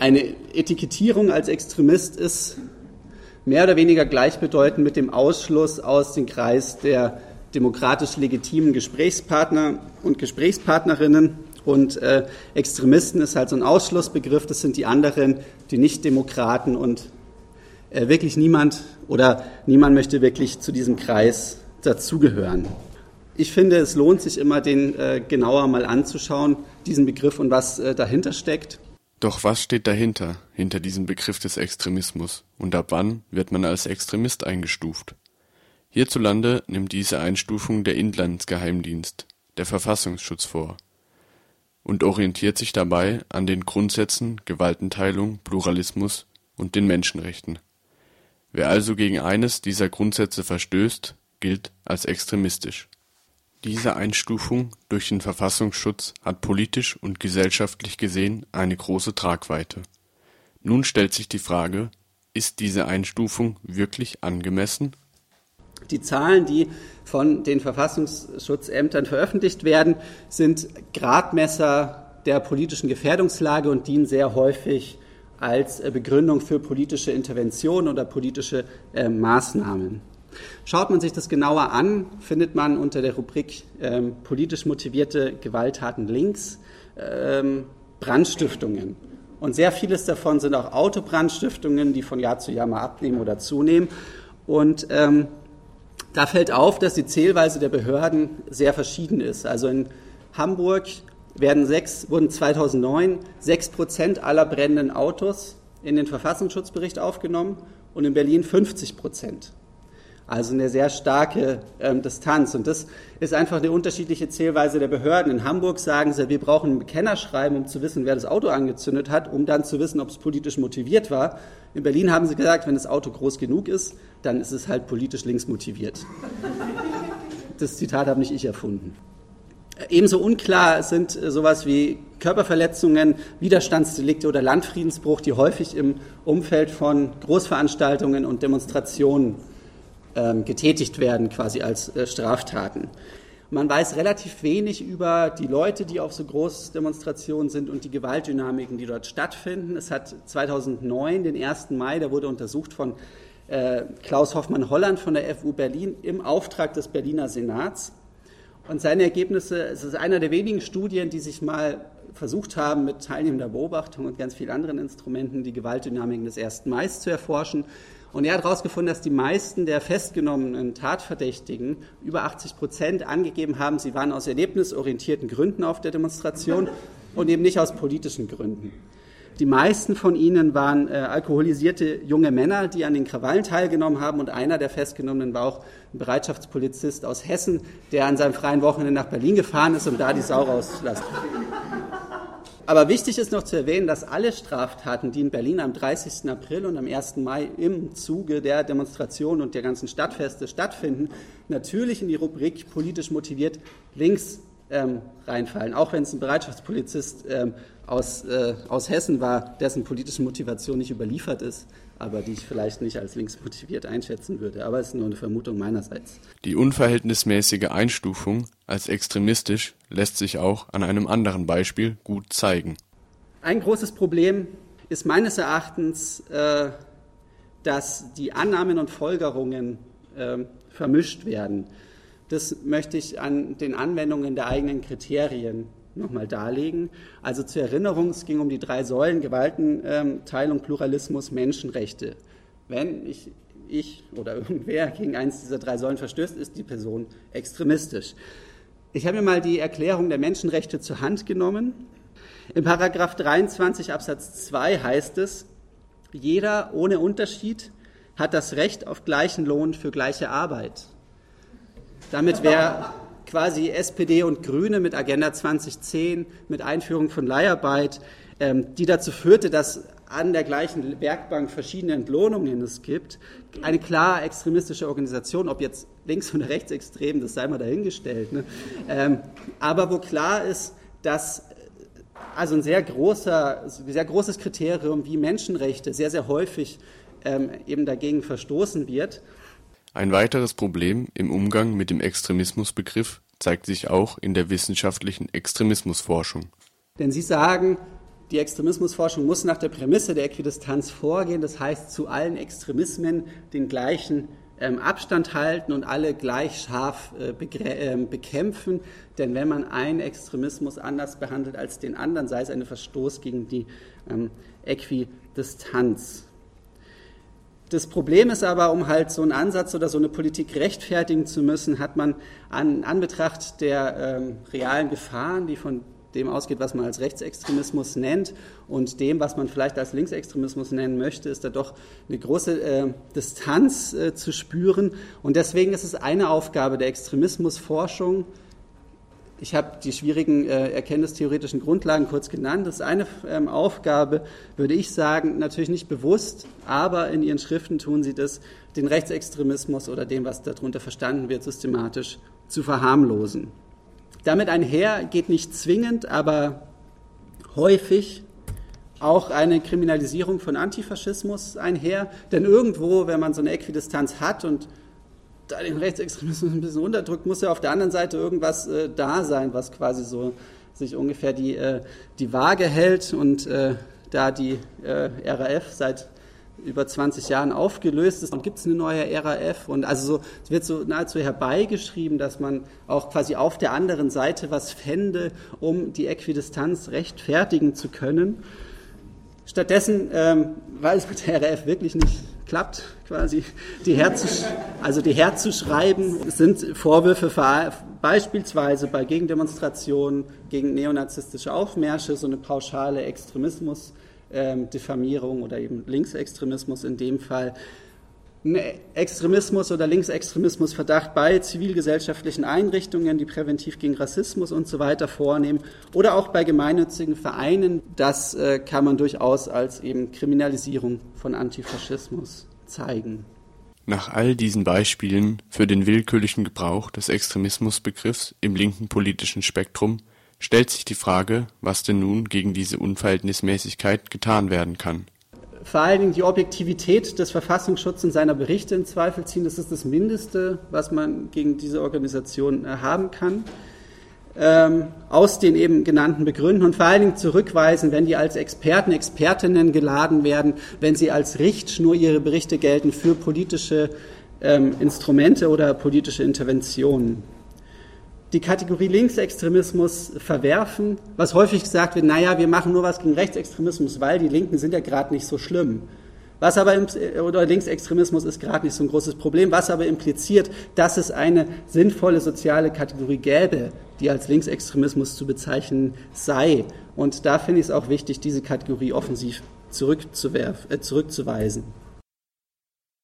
Eine Etikettierung als Extremist ist mehr oder weniger gleichbedeutend mit dem Ausschluss aus dem Kreis der demokratisch legitimen Gesprächspartner und Gesprächspartnerinnen. Und äh, Extremisten ist halt so ein Ausschlussbegriff, das sind die anderen, die Nicht-Demokraten und äh, wirklich niemand oder niemand möchte wirklich zu diesem Kreis dazugehören. Ich finde, es lohnt sich immer, den äh, genauer mal anzuschauen, diesen Begriff und was äh, dahinter steckt. Doch was steht dahinter, hinter diesem Begriff des Extremismus? Und ab wann wird man als Extremist eingestuft? Hierzulande nimmt diese Einstufung der Inlandsgeheimdienst, der Verfassungsschutz vor und orientiert sich dabei an den Grundsätzen Gewaltenteilung, Pluralismus und den Menschenrechten. Wer also gegen eines dieser Grundsätze verstößt, gilt als extremistisch. Diese Einstufung durch den Verfassungsschutz hat politisch und gesellschaftlich gesehen eine große Tragweite. Nun stellt sich die Frage, ist diese Einstufung wirklich angemessen die Zahlen, die von den Verfassungsschutzämtern veröffentlicht werden, sind Gradmesser der politischen Gefährdungslage und dienen sehr häufig als äh, Begründung für politische Intervention oder politische äh, Maßnahmen. Schaut man sich das genauer an, findet man unter der Rubrik ähm, politisch motivierte Gewalttaten links ähm, Brandstiftungen. Und sehr vieles davon sind auch Autobrandstiftungen, die von Jahr zu Jahr mal abnehmen oder zunehmen. Und ähm, da fällt auf, dass die Zählweise der Behörden sehr verschieden ist. Also in Hamburg werden sechs, wurden 2009 sechs Prozent aller brennenden Autos in den Verfassungsschutzbericht aufgenommen und in Berlin 50 Prozent. Also eine sehr starke ähm, Distanz. Und das ist einfach eine unterschiedliche Zählweise der Behörden. In Hamburg sagen sie, wir brauchen ein Bekennerschreiben, um zu wissen, wer das Auto angezündet hat, um dann zu wissen, ob es politisch motiviert war. In Berlin haben sie gesagt, wenn das Auto groß genug ist, dann ist es halt politisch links motiviert. Das Zitat habe nicht ich erfunden. Ebenso unklar sind äh, sowas wie Körperverletzungen, Widerstandsdelikte oder Landfriedensbruch, die häufig im Umfeld von Großveranstaltungen und Demonstrationen getätigt werden, quasi als äh, Straftaten. Man weiß relativ wenig über die Leute, die auf so Großdemonstrationen sind und die Gewaltdynamiken, die dort stattfinden. Es hat 2009, den 1. Mai, da wurde untersucht von äh, Klaus Hoffmann-Holland von der FU Berlin im Auftrag des Berliner Senats. Und seine Ergebnisse, es ist einer der wenigen Studien, die sich mal versucht haben, mit teilnehmender Beobachtung und ganz vielen anderen Instrumenten die Gewaltdynamiken des 1. Mai zu erforschen. Und er hat herausgefunden, dass die meisten der festgenommenen Tatverdächtigen, über 80 Prozent, angegeben haben, sie waren aus erlebnisorientierten Gründen auf der Demonstration und eben nicht aus politischen Gründen. Die meisten von ihnen waren äh, alkoholisierte junge Männer, die an den Krawallen teilgenommen haben. Und einer der Festgenommenen war auch ein Bereitschaftspolizist aus Hessen, der an seinem freien Wochenende nach Berlin gefahren ist, um da die Sau rauszulassen. Aber wichtig ist noch zu erwähnen, dass alle Straftaten, die in Berlin am 30. April und am 1. Mai im Zuge der Demonstration und der ganzen Stadtfeste stattfinden, natürlich in die Rubrik politisch motiviert links ähm, reinfallen. Auch wenn es ein Bereitschaftspolizist ähm, aus, äh, aus Hessen war, dessen politische Motivation nicht überliefert ist, aber die ich vielleicht nicht als links motiviert einschätzen würde. Aber es ist nur eine Vermutung meinerseits. Die unverhältnismäßige Einstufung als extremistisch lässt sich auch an einem anderen Beispiel gut zeigen. Ein großes Problem ist meines Erachtens, äh, dass die Annahmen und Folgerungen äh, vermischt werden. Das möchte ich an den Anwendungen der eigenen Kriterien nochmal darlegen. Also zur Erinnerung, es ging um die drei Säulen Gewaltenteilung, Pluralismus, Menschenrechte. Wenn ich, ich oder irgendwer gegen eins dieser drei Säulen verstößt, ist die Person extremistisch. Ich habe mir mal die Erklärung der Menschenrechte zur Hand genommen. In Paragraph 23 Absatz 2 heißt es, jeder ohne Unterschied hat das Recht auf gleichen Lohn für gleiche Arbeit. Damit wäre quasi SPD und Grüne mit Agenda 2010, mit Einführung von Leiharbeit, ähm, die dazu führte, dass an der gleichen Werkbank verschiedene Entlohnungen es gibt. Eine klar extremistische Organisation, ob jetzt links- oder rechtsextrem, das sei mal dahingestellt. Ne? Ähm, aber wo klar ist, dass also ein sehr, großer, sehr großes Kriterium wie Menschenrechte sehr, sehr häufig ähm, eben dagegen verstoßen wird. Ein weiteres Problem im Umgang mit dem Extremismusbegriff zeigt sich auch in der wissenschaftlichen Extremismusforschung. Denn Sie sagen, die Extremismusforschung muss nach der Prämisse der Äquidistanz vorgehen, das heißt zu allen Extremismen den gleichen ähm, Abstand halten und alle gleich scharf äh, äh, bekämpfen. Denn wenn man einen Extremismus anders behandelt als den anderen, sei es ein Verstoß gegen die ähm, Äquidistanz. Das Problem ist aber, um halt so einen Ansatz oder so eine Politik rechtfertigen zu müssen, hat man an Anbetracht der ähm, realen Gefahren, die von dem ausgeht, was man als Rechtsextremismus nennt und dem, was man vielleicht als Linksextremismus nennen möchte, ist da doch eine große äh, Distanz äh, zu spüren. Und deswegen ist es eine Aufgabe der Extremismusforschung. Ich habe die schwierigen äh, erkenntnistheoretischen Grundlagen kurz genannt. Das ist eine ähm, Aufgabe, würde ich sagen, natürlich nicht bewusst, aber in ihren Schriften tun sie das, den Rechtsextremismus oder dem, was darunter verstanden wird, systematisch zu verharmlosen. Damit einher geht nicht zwingend, aber häufig auch eine Kriminalisierung von Antifaschismus einher. Denn irgendwo, wenn man so eine Äquidistanz hat und da den Rechtsextremismus ein bisschen unterdrückt, muss ja auf der anderen Seite irgendwas äh, da sein, was quasi so sich ungefähr die, äh, die Waage hält. Und äh, da die äh, RAF seit über 20 Jahren aufgelöst ist und gibt es eine neue RAF und also so, es wird so nahezu herbeigeschrieben, dass man auch quasi auf der anderen Seite was fände, um die Äquidistanz rechtfertigen zu können. Stattdessen, ähm, weil es mit der RAF wirklich nicht klappt, quasi die herzusch also die herzuschreiben, sind Vorwürfe beispielsweise bei Gegendemonstrationen gegen neonazistische Aufmärsche, so eine pauschale Extremismus ähm, Diffamierung oder eben Linksextremismus in dem Fall. Ein Extremismus oder Linksextremismusverdacht bei zivilgesellschaftlichen Einrichtungen, die präventiv gegen Rassismus und so weiter vornehmen oder auch bei gemeinnützigen Vereinen, das äh, kann man durchaus als eben Kriminalisierung von Antifaschismus zeigen. Nach all diesen Beispielen für den willkürlichen Gebrauch des Extremismusbegriffs im linken politischen Spektrum stellt sich die Frage, was denn nun gegen diese Unverhältnismäßigkeit getan werden kann. Vor allen Dingen die Objektivität des Verfassungsschutzes und seiner Berichte in Zweifel ziehen, das ist das Mindeste, was man gegen diese Organisation äh, haben kann. Ähm, aus den eben genannten Begründen und vor allen Dingen zurückweisen, wenn die als Experten, Expertinnen geladen werden, wenn sie als Richtschnur ihre Berichte gelten für politische ähm, Instrumente oder politische Interventionen die Kategorie Linksextremismus verwerfen, was häufig gesagt wird, naja, wir machen nur was gegen Rechtsextremismus, weil die Linken sind ja gerade nicht so schlimm. Was aber oder Linksextremismus ist gerade nicht so ein großes Problem, was aber impliziert, dass es eine sinnvolle soziale Kategorie gäbe, die als Linksextremismus zu bezeichnen sei. Und da finde ich es auch wichtig, diese Kategorie offensiv zurückzuwerfen, äh, zurückzuweisen.